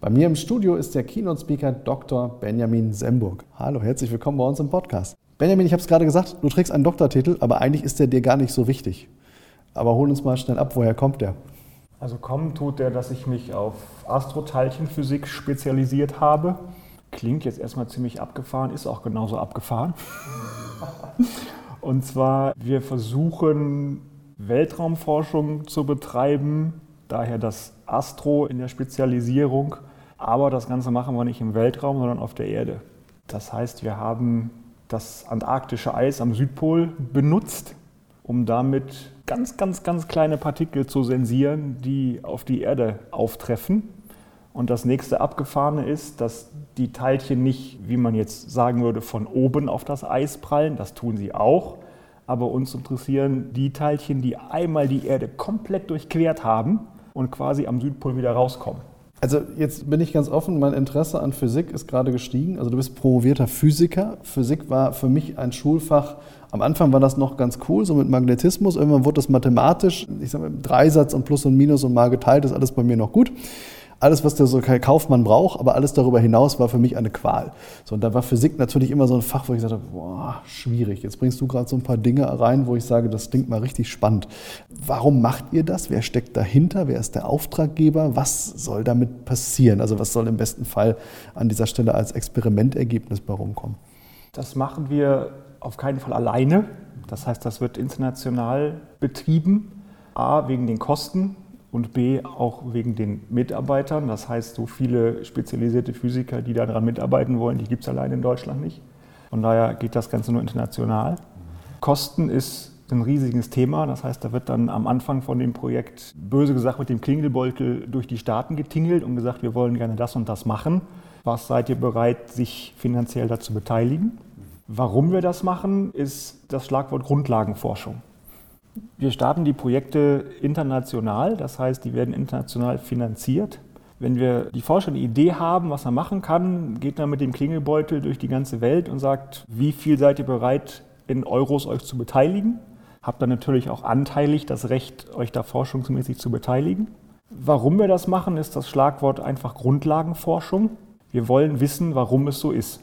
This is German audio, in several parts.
Bei mir im Studio ist der Keynote-Speaker Dr. Benjamin Semburg. Hallo, herzlich willkommen bei uns im Podcast. Benjamin, ich habe es gerade gesagt, du trägst einen Doktortitel, aber eigentlich ist der dir gar nicht so wichtig. Aber hol uns mal schnell ab, woher kommt der? Also kommen tut der, dass ich mich auf Astroteilchenphysik spezialisiert habe Klingt jetzt erstmal ziemlich abgefahren, ist auch genauso abgefahren. Und zwar, wir versuchen Weltraumforschung zu betreiben, daher das Astro in der Spezialisierung. Aber das Ganze machen wir nicht im Weltraum, sondern auf der Erde. Das heißt, wir haben das antarktische Eis am Südpol benutzt, um damit ganz, ganz, ganz kleine Partikel zu sensieren, die auf die Erde auftreffen. Und das nächste Abgefahrene ist, dass die Teilchen nicht, wie man jetzt sagen würde, von oben auf das Eis prallen. Das tun sie auch. Aber uns interessieren die Teilchen, die einmal die Erde komplett durchquert haben und quasi am Südpol wieder rauskommen. Also jetzt bin ich ganz offen, mein Interesse an Physik ist gerade gestiegen. Also du bist promovierter Physiker. Physik war für mich ein Schulfach. Am Anfang war das noch ganz cool, so mit Magnetismus. Irgendwann wurde das mathematisch. Ich sage mal, Dreisatz und Plus und Minus und mal geteilt ist alles bei mir noch gut alles, was der so Kaufmann braucht, aber alles darüber hinaus war für mich eine Qual. So, und da war Physik natürlich immer so ein Fach, wo ich gesagt habe, boah, schwierig. Jetzt bringst du gerade so ein paar Dinge rein, wo ich sage, das klingt mal richtig spannend. Warum macht ihr das? Wer steckt dahinter? Wer ist der Auftraggeber? Was soll damit passieren? Also was soll im besten Fall an dieser Stelle als Experimentergebnis bei rumkommen? Das machen wir auf keinen Fall alleine. Das heißt, das wird international betrieben. A, wegen den Kosten, und B auch wegen den Mitarbeitern. Das heißt, so viele spezialisierte Physiker, die daran mitarbeiten wollen, die gibt es allein in Deutschland nicht. Von daher geht das Ganze nur international. Kosten ist ein riesiges Thema. Das heißt, da wird dann am Anfang von dem Projekt böse gesagt mit dem Klingelbeutel durch die Staaten getingelt und gesagt, wir wollen gerne das und das machen. Was seid ihr bereit, sich finanziell dazu beteiligen? Warum wir das machen, ist das Schlagwort Grundlagenforschung. Wir starten die Projekte international, das heißt, die werden international finanziert. Wenn wir die Forscher eine Idee haben, was man machen kann, geht man mit dem Klingelbeutel durch die ganze Welt und sagt, wie viel seid ihr bereit, in Euros euch zu beteiligen? Habt dann natürlich auch anteilig das Recht, euch da forschungsmäßig zu beteiligen. Warum wir das machen, ist das Schlagwort einfach Grundlagenforschung. Wir wollen wissen, warum es so ist.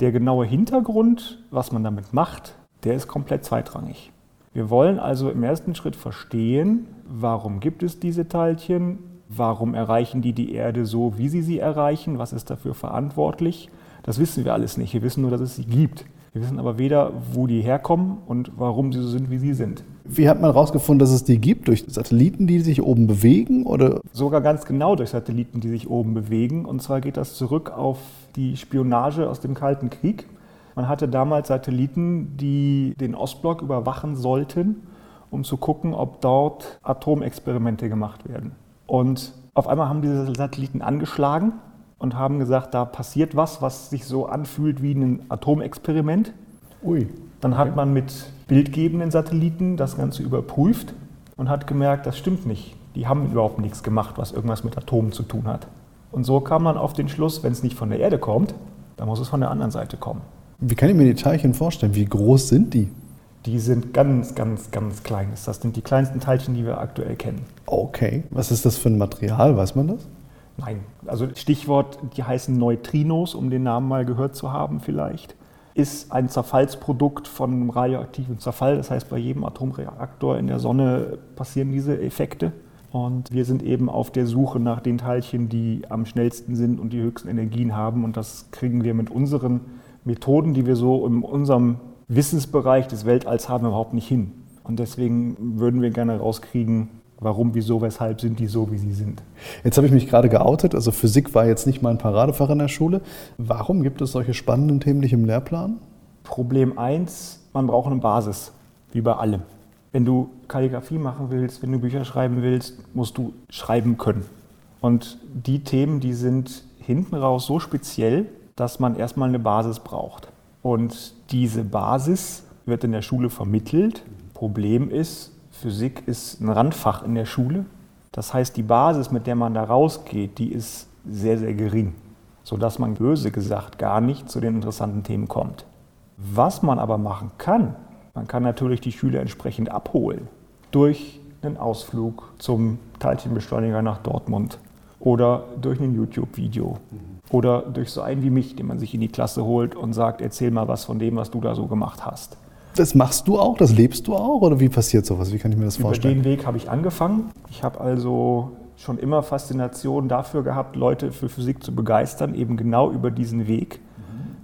Der genaue Hintergrund, was man damit macht, der ist komplett zweitrangig. Wir wollen also im ersten Schritt verstehen, warum gibt es diese Teilchen, warum erreichen die die Erde so, wie sie sie erreichen, was ist dafür verantwortlich. Das wissen wir alles nicht. Wir wissen nur, dass es sie gibt. Wir wissen aber weder, wo die herkommen und warum sie so sind, wie sie sind. Wie hat man herausgefunden, dass es die gibt? Durch Satelliten, die sich oben bewegen? Oder? Sogar ganz genau durch Satelliten, die sich oben bewegen. Und zwar geht das zurück auf die Spionage aus dem Kalten Krieg. Man hatte damals Satelliten, die den Ostblock überwachen sollten, um zu gucken, ob dort Atomexperimente gemacht werden. Und auf einmal haben diese Satelliten angeschlagen und haben gesagt, da passiert was, was sich so anfühlt wie ein Atomexperiment. Ui. Dann hat man mit bildgebenden Satelliten das Ganze überprüft und hat gemerkt, das stimmt nicht. Die haben überhaupt nichts gemacht, was irgendwas mit Atomen zu tun hat. Und so kam man auf den Schluss, wenn es nicht von der Erde kommt, dann muss es von der anderen Seite kommen. Wie kann ich mir die Teilchen vorstellen? Wie groß sind die? Die sind ganz, ganz, ganz klein. Das sind die kleinsten Teilchen, die wir aktuell kennen. Okay. Was ist das für ein Material? Weiß man das? Nein. Also Stichwort, die heißen Neutrinos, um den Namen mal gehört zu haben vielleicht. Ist ein Zerfallsprodukt von einem radioaktiven Zerfall. Das heißt, bei jedem Atomreaktor in der Sonne passieren diese Effekte. Und wir sind eben auf der Suche nach den Teilchen, die am schnellsten sind und die höchsten Energien haben. Und das kriegen wir mit unseren Methoden, die wir so in unserem Wissensbereich des Weltalls haben, überhaupt nicht hin. Und deswegen würden wir gerne rauskriegen, warum, wieso, weshalb sind die so, wie sie sind. Jetzt habe ich mich gerade geoutet, also Physik war jetzt nicht mein Paradefach in der Schule. Warum gibt es solche spannenden Themen nicht im Lehrplan? Problem 1, man braucht eine Basis, wie bei allem. Wenn du Kalligrafie machen willst, wenn du Bücher schreiben willst, musst du schreiben können. Und die Themen, die sind hinten raus so speziell, dass man erstmal eine Basis braucht. Und diese Basis wird in der Schule vermittelt. Problem ist, Physik ist ein Randfach in der Schule. Das heißt, die Basis, mit der man da rausgeht, die ist sehr, sehr gering, sodass man böse gesagt gar nicht zu den interessanten Themen kommt. Was man aber machen kann, man kann natürlich die Schüler entsprechend abholen durch einen Ausflug zum Teilchenbeschleuniger nach Dortmund oder durch ein YouTube-Video oder durch so einen wie mich, den man sich in die Klasse holt und sagt, erzähl mal was von dem, was du da so gemacht hast. Das machst du auch, das lebst du auch oder wie passiert sowas? Wie kann ich mir das vorstellen? Über den Weg habe ich angefangen. Ich habe also schon immer Faszination dafür gehabt, Leute für Physik zu begeistern, eben genau über diesen Weg.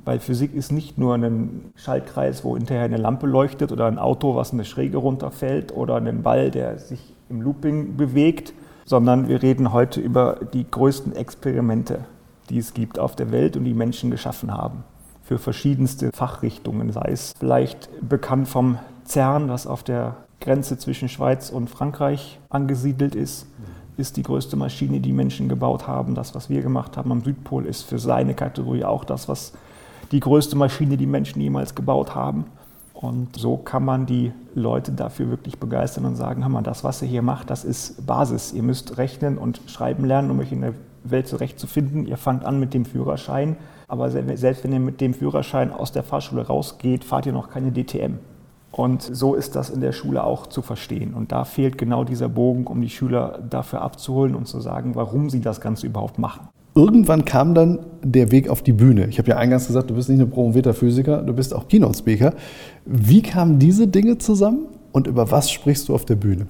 Weil Physik ist nicht nur ein Schaltkreis, wo hinterher eine Lampe leuchtet oder ein Auto, was eine Schräge runterfällt oder ein Ball, der sich im Looping bewegt, sondern wir reden heute über die größten Experimente, die es gibt auf der Welt und die Menschen geschaffen haben. Für verschiedenste Fachrichtungen, sei es vielleicht bekannt vom CERN, das auf der Grenze zwischen Schweiz und Frankreich angesiedelt ist, ist die größte Maschine, die Menschen gebaut haben. Das, was wir gemacht haben am Südpol, ist für seine Kategorie auch das, was die größte Maschine, die Menschen jemals gebaut haben. Und so kann man die Leute dafür wirklich begeistern und sagen, hör mal, das, was ihr hier macht, das ist Basis. Ihr müsst rechnen und schreiben lernen, um euch in der Welt zurechtzufinden. Ihr fangt an mit dem Führerschein, aber selbst wenn ihr mit dem Führerschein aus der Fahrschule rausgeht, fahrt ihr noch keine DTM. Und so ist das in der Schule auch zu verstehen. Und da fehlt genau dieser Bogen, um die Schüler dafür abzuholen und zu sagen, warum sie das Ganze überhaupt machen irgendwann kam dann der Weg auf die Bühne. Ich habe ja eingangs gesagt, du bist nicht nur promovierter Physiker, du bist auch Keynote-Speaker. Wie kamen diese Dinge zusammen und über was sprichst du auf der Bühne?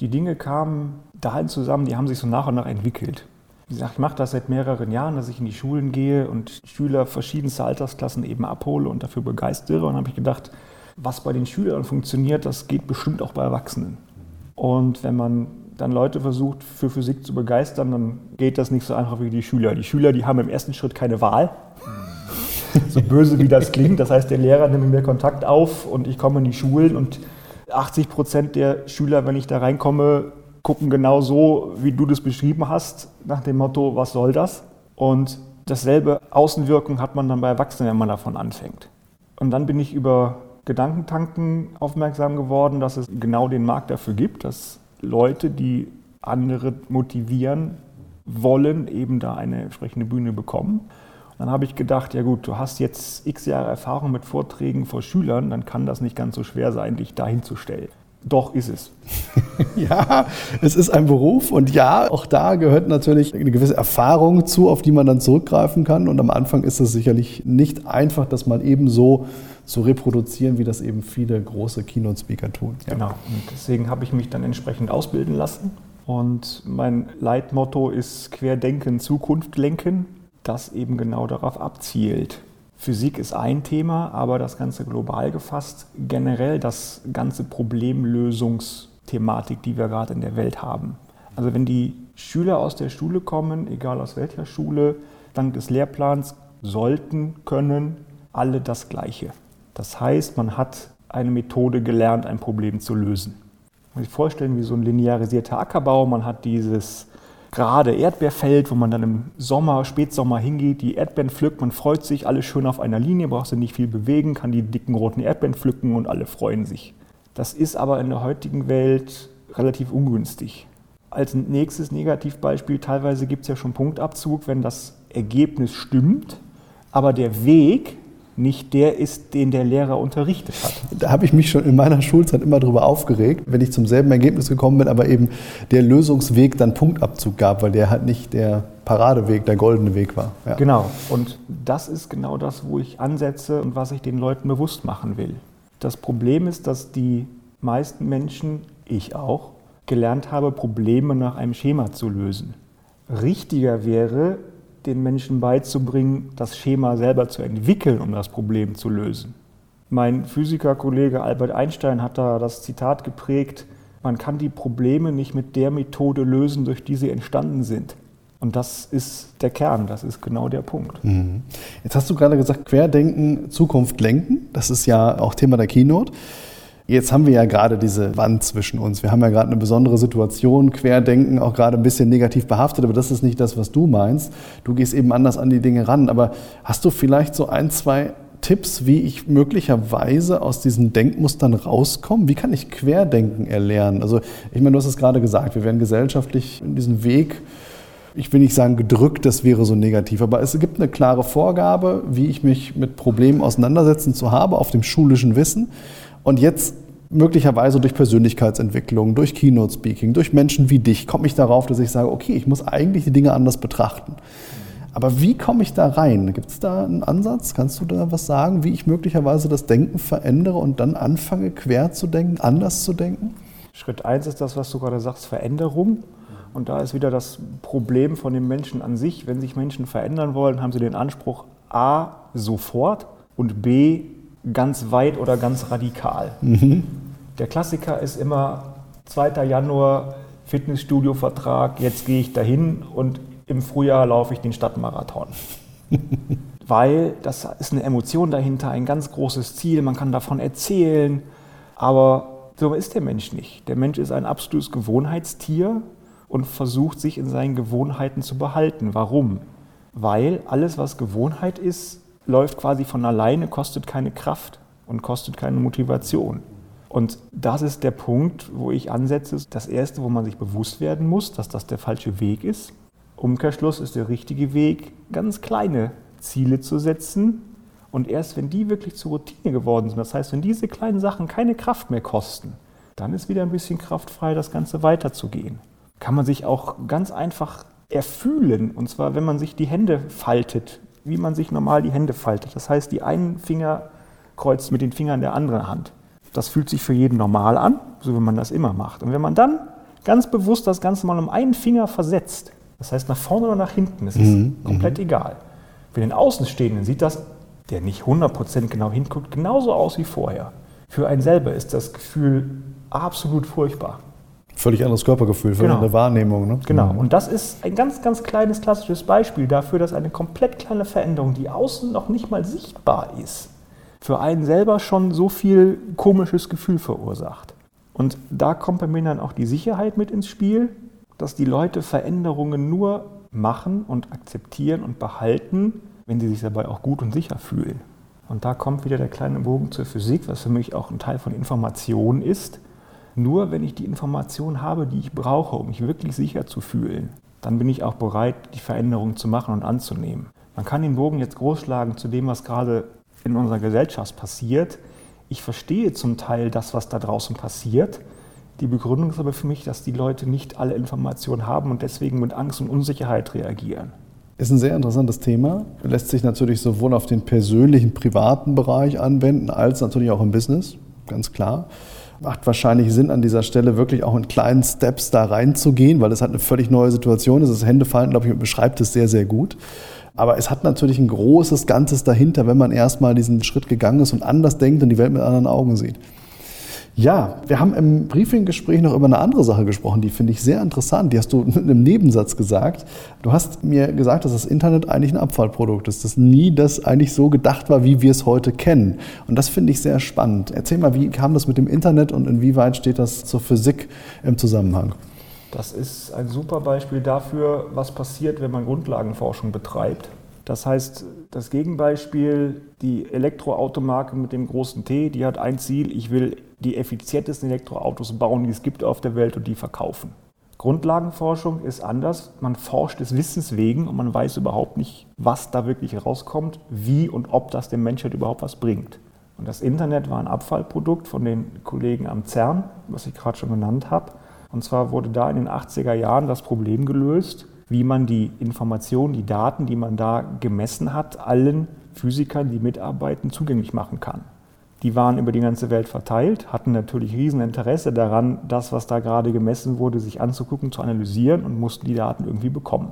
Die Dinge kamen dahin zusammen, die haben sich so nach und nach entwickelt. Wie gesagt, ich mache das seit mehreren Jahren, dass ich in die Schulen gehe und Schüler verschiedenster Altersklassen eben abhole und dafür begeistere. Und habe ich gedacht, was bei den Schülern funktioniert, das geht bestimmt auch bei Erwachsenen. Und wenn man dann Leute versucht, für Physik zu begeistern, dann geht das nicht so einfach wie die Schüler. Die Schüler, die haben im ersten Schritt keine Wahl. So böse wie das klingt. Das heißt, der Lehrer nimmt mir Kontakt auf und ich komme in die Schulen und 80 Prozent der Schüler, wenn ich da reinkomme, gucken genau so, wie du das beschrieben hast, nach dem Motto, was soll das? Und dasselbe Außenwirkung hat man dann bei Erwachsenen, wenn man davon anfängt. Und dann bin ich über Gedankentanken aufmerksam geworden, dass es genau den Markt dafür gibt, dass Leute, die andere motivieren wollen, eben da eine entsprechende Bühne bekommen. Und dann habe ich gedacht, ja gut, du hast jetzt x Jahre Erfahrung mit Vorträgen vor Schülern, dann kann das nicht ganz so schwer sein, dich dahin zu stellen. Doch ist es. ja, es ist ein Beruf und ja, auch da gehört natürlich eine gewisse Erfahrung zu, auf die man dann zurückgreifen kann. Und am Anfang ist es sicherlich nicht einfach, das mal eben so zu reproduzieren, wie das eben viele große Keynote-Speaker tun. Ja. Genau, und deswegen habe ich mich dann entsprechend ausbilden lassen. Und mein Leitmotto ist Querdenken, Zukunft lenken, das eben genau darauf abzielt. Physik ist ein Thema, aber das Ganze global gefasst, generell das ganze Problemlösungsthematik, die wir gerade in der Welt haben. Also wenn die Schüler aus der Schule kommen, egal aus welcher Schule, dank des Lehrplans sollten, können alle das Gleiche. Das heißt, man hat eine Methode gelernt, ein Problem zu lösen. Man sich vorstellen, wie so ein linearisierter Ackerbau. Man hat dieses gerade Erdbeerfeld, wo man dann im Sommer, Spätsommer hingeht, die Erdbeeren pflückt, man freut sich, alle schön auf einer Linie, braucht du nicht viel bewegen, kann die dicken roten Erdbeeren pflücken und alle freuen sich. Das ist aber in der heutigen Welt relativ ungünstig. Als nächstes Negativbeispiel, teilweise gibt es ja schon Punktabzug, wenn das Ergebnis stimmt, aber der Weg nicht der ist, den der Lehrer unterrichtet hat. Da habe ich mich schon in meiner Schulzeit immer darüber aufgeregt, wenn ich zum selben Ergebnis gekommen bin, aber eben der Lösungsweg dann Punktabzug gab, weil der halt nicht der Paradeweg, der goldene Weg war. Ja. Genau, und das ist genau das, wo ich ansetze und was ich den Leuten bewusst machen will. Das Problem ist, dass die meisten Menschen, ich auch, gelernt habe, Probleme nach einem Schema zu lösen. Richtiger wäre, den Menschen beizubringen, das Schema selber zu entwickeln, um das Problem zu lösen. Mein Physikerkollege Albert Einstein hat da das Zitat geprägt, man kann die Probleme nicht mit der Methode lösen, durch die sie entstanden sind. Und das ist der Kern, das ist genau der Punkt. Mhm. Jetzt hast du gerade gesagt, Querdenken, Zukunft lenken. Das ist ja auch Thema der Keynote. Jetzt haben wir ja gerade diese Wand zwischen uns. Wir haben ja gerade eine besondere Situation, Querdenken auch gerade ein bisschen negativ behaftet, aber das ist nicht das, was du meinst. Du gehst eben anders an die Dinge ran. Aber hast du vielleicht so ein, zwei Tipps, wie ich möglicherweise aus diesen Denkmustern rauskomme? Wie kann ich Querdenken erlernen? Also ich meine, du hast es gerade gesagt, wir werden gesellschaftlich in diesen Weg ich will nicht sagen gedrückt, das wäre so negativ, aber es gibt eine klare Vorgabe, wie ich mich mit Problemen auseinandersetzen zu habe auf dem schulischen Wissen. Und jetzt möglicherweise durch Persönlichkeitsentwicklung, durch Keynote Speaking, durch Menschen wie dich, komme ich darauf, dass ich sage, okay, ich muss eigentlich die Dinge anders betrachten. Aber wie komme ich da rein? Gibt es da einen Ansatz? Kannst du da was sagen, wie ich möglicherweise das Denken verändere und dann anfange, quer zu denken, anders zu denken? Schritt eins ist das, was du gerade sagst, Veränderung. Und da ist wieder das Problem von den Menschen an sich. Wenn sich Menschen verändern wollen, haben sie den Anspruch A, sofort und B, ganz weit oder ganz radikal. Mhm. Der Klassiker ist immer 2. Januar, Fitnessstudio-Vertrag, jetzt gehe ich dahin und im Frühjahr laufe ich den Stadtmarathon. Weil das ist eine Emotion dahinter, ein ganz großes Ziel, man kann davon erzählen, aber so ist der Mensch nicht. Der Mensch ist ein absolutes Gewohnheitstier und versucht sich in seinen Gewohnheiten zu behalten. Warum? Weil alles, was Gewohnheit ist, läuft quasi von alleine, kostet keine Kraft und kostet keine Motivation. Und das ist der Punkt, wo ich ansetze. Das Erste, wo man sich bewusst werden muss, dass das der falsche Weg ist. Umkehrschluss ist der richtige Weg, ganz kleine Ziele zu setzen. Und erst wenn die wirklich zur Routine geworden sind, das heißt, wenn diese kleinen Sachen keine Kraft mehr kosten, dann ist wieder ein bisschen kraftfrei, das Ganze weiterzugehen. Kann man sich auch ganz einfach erfühlen. Und zwar, wenn man sich die Hände faltet, wie man sich normal die Hände faltet. Das heißt, die einen Finger kreuzt mit den Fingern der anderen Hand. Das fühlt sich für jeden normal an, so wie man das immer macht. Und wenn man dann ganz bewusst das Ganze mal um einen Finger versetzt, das heißt nach vorne oder nach hinten, das ist mhm. komplett mhm. egal. Für den Außenstehenden sieht das, der nicht 100% genau hinguckt, genauso aus wie vorher. Für einen selber ist das Gefühl absolut furchtbar. Völlig anderes Körpergefühl, völlig genau. andere Wahrnehmung. Ne? Genau. Mhm. Und das ist ein ganz, ganz kleines klassisches Beispiel dafür, dass eine komplett kleine Veränderung, die außen noch nicht mal sichtbar ist, für einen selber schon so viel komisches Gefühl verursacht. Und da kommt bei mir dann auch die Sicherheit mit ins Spiel, dass die Leute Veränderungen nur machen und akzeptieren und behalten, wenn sie sich dabei auch gut und sicher fühlen. Und da kommt wieder der kleine Bogen zur Physik, was für mich auch ein Teil von Information ist nur wenn ich die Information habe, die ich brauche, um mich wirklich sicher zu fühlen, dann bin ich auch bereit, die Veränderung zu machen und anzunehmen. Man kann den Bogen jetzt groß schlagen zu dem, was gerade in unserer Gesellschaft passiert. Ich verstehe zum Teil das, was da draußen passiert. Die Begründung ist aber für mich, dass die Leute nicht alle Informationen haben und deswegen mit Angst und Unsicherheit reagieren. Ist ein sehr interessantes Thema. Lässt sich natürlich sowohl auf den persönlichen, privaten Bereich anwenden, als natürlich auch im Business, ganz klar macht wahrscheinlich Sinn, an dieser Stelle wirklich auch in kleinen Steps da reinzugehen, weil es halt eine völlig neue Situation ist. Das Händefalten, glaube ich, beschreibt es sehr, sehr gut. Aber es hat natürlich ein großes Ganzes dahinter, wenn man erstmal diesen Schritt gegangen ist und anders denkt und die Welt mit anderen Augen sieht. Ja, wir haben im Briefinggespräch noch über eine andere Sache gesprochen, die finde ich sehr interessant. Die hast du in einem Nebensatz gesagt. Du hast mir gesagt, dass das Internet eigentlich ein Abfallprodukt ist, dass nie das eigentlich so gedacht war, wie wir es heute kennen. Und das finde ich sehr spannend. Erzähl mal, wie kam das mit dem Internet und inwieweit steht das zur Physik im Zusammenhang? Das ist ein super Beispiel dafür, was passiert, wenn man Grundlagenforschung betreibt. Das heißt, das Gegenbeispiel, die Elektroautomarke mit dem großen T, die hat ein Ziel, ich will die effizientesten Elektroautos bauen, die es gibt auf der Welt und die verkaufen. Grundlagenforschung ist anders. Man forscht des Wissens wegen und man weiß überhaupt nicht, was da wirklich herauskommt, wie und ob das der Menschheit überhaupt was bringt. Und das Internet war ein Abfallprodukt von den Kollegen am CERN, was ich gerade schon genannt habe. Und zwar wurde da in den 80er Jahren das Problem gelöst, wie man die Informationen, die Daten, die man da gemessen hat, allen Physikern, die mitarbeiten, zugänglich machen kann. Die waren über die ganze Welt verteilt, hatten natürlich riesen Interesse daran, das, was da gerade gemessen wurde, sich anzugucken, zu analysieren und mussten die Daten irgendwie bekommen.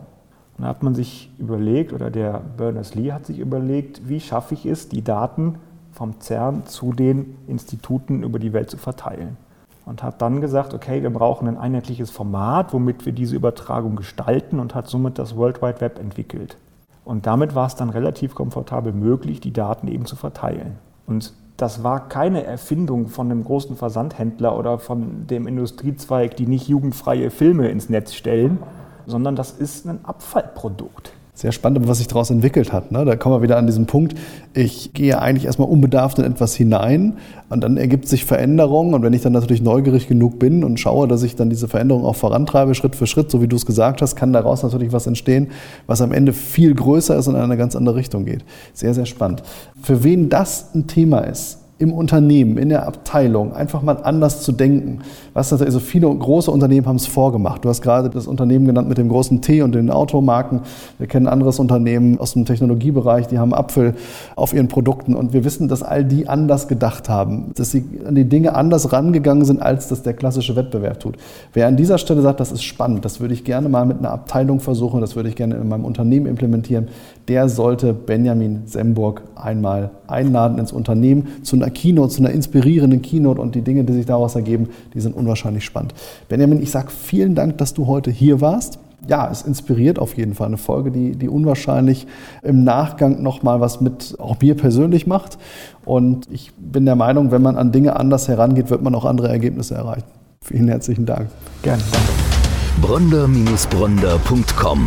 Und da hat man sich überlegt, oder der Berners-Lee hat sich überlegt, wie schaffe ich es, die Daten vom CERN zu den Instituten über die Welt zu verteilen und hat dann gesagt, okay, wir brauchen ein einheitliches Format, womit wir diese Übertragung gestalten und hat somit das World Wide Web entwickelt. Und damit war es dann relativ komfortabel möglich, die Daten eben zu verteilen. Und das war keine Erfindung von einem großen Versandhändler oder von dem Industriezweig, die nicht jugendfreie Filme ins Netz stellen, sondern das ist ein Abfallprodukt sehr spannend, was sich daraus entwickelt hat. Ne? Da kommen wir wieder an diesen Punkt, ich gehe eigentlich erstmal unbedarft in etwas hinein und dann ergibt sich Veränderung und wenn ich dann natürlich neugierig genug bin und schaue, dass ich dann diese Veränderung auch vorantreibe, Schritt für Schritt, so wie du es gesagt hast, kann daraus natürlich was entstehen, was am Ende viel größer ist und in eine ganz andere Richtung geht. Sehr, sehr spannend. Für wen das ein Thema ist, im Unternehmen, in der Abteilung, einfach mal anders zu denken. Was also viele große Unternehmen haben es vorgemacht. Du hast gerade das Unternehmen genannt mit dem großen T und den Automarken. Wir kennen anderes Unternehmen aus dem Technologiebereich, die haben Apfel auf ihren Produkten und wir wissen, dass all die anders gedacht haben, dass sie an die Dinge anders rangegangen sind, als das der klassische Wettbewerb tut. Wer an dieser Stelle sagt, das ist spannend, das würde ich gerne mal mit einer Abteilung versuchen, das würde ich gerne in meinem Unternehmen implementieren, der sollte Benjamin Semburg einmal einladen ins Unternehmen zu einer Keynote, zu einer inspirierenden Keynote und die Dinge, die sich daraus ergeben, die sind unwahrscheinlich spannend. Benjamin, ich sage vielen Dank, dass du heute hier warst. Ja, es inspiriert auf jeden Fall eine Folge, die, die unwahrscheinlich im Nachgang nochmal was mit auch mir persönlich macht. Und ich bin der Meinung, wenn man an Dinge anders herangeht, wird man auch andere Ergebnisse erreichen. Vielen herzlichen Dank. Gerne, danke. Bronder-Bronder.com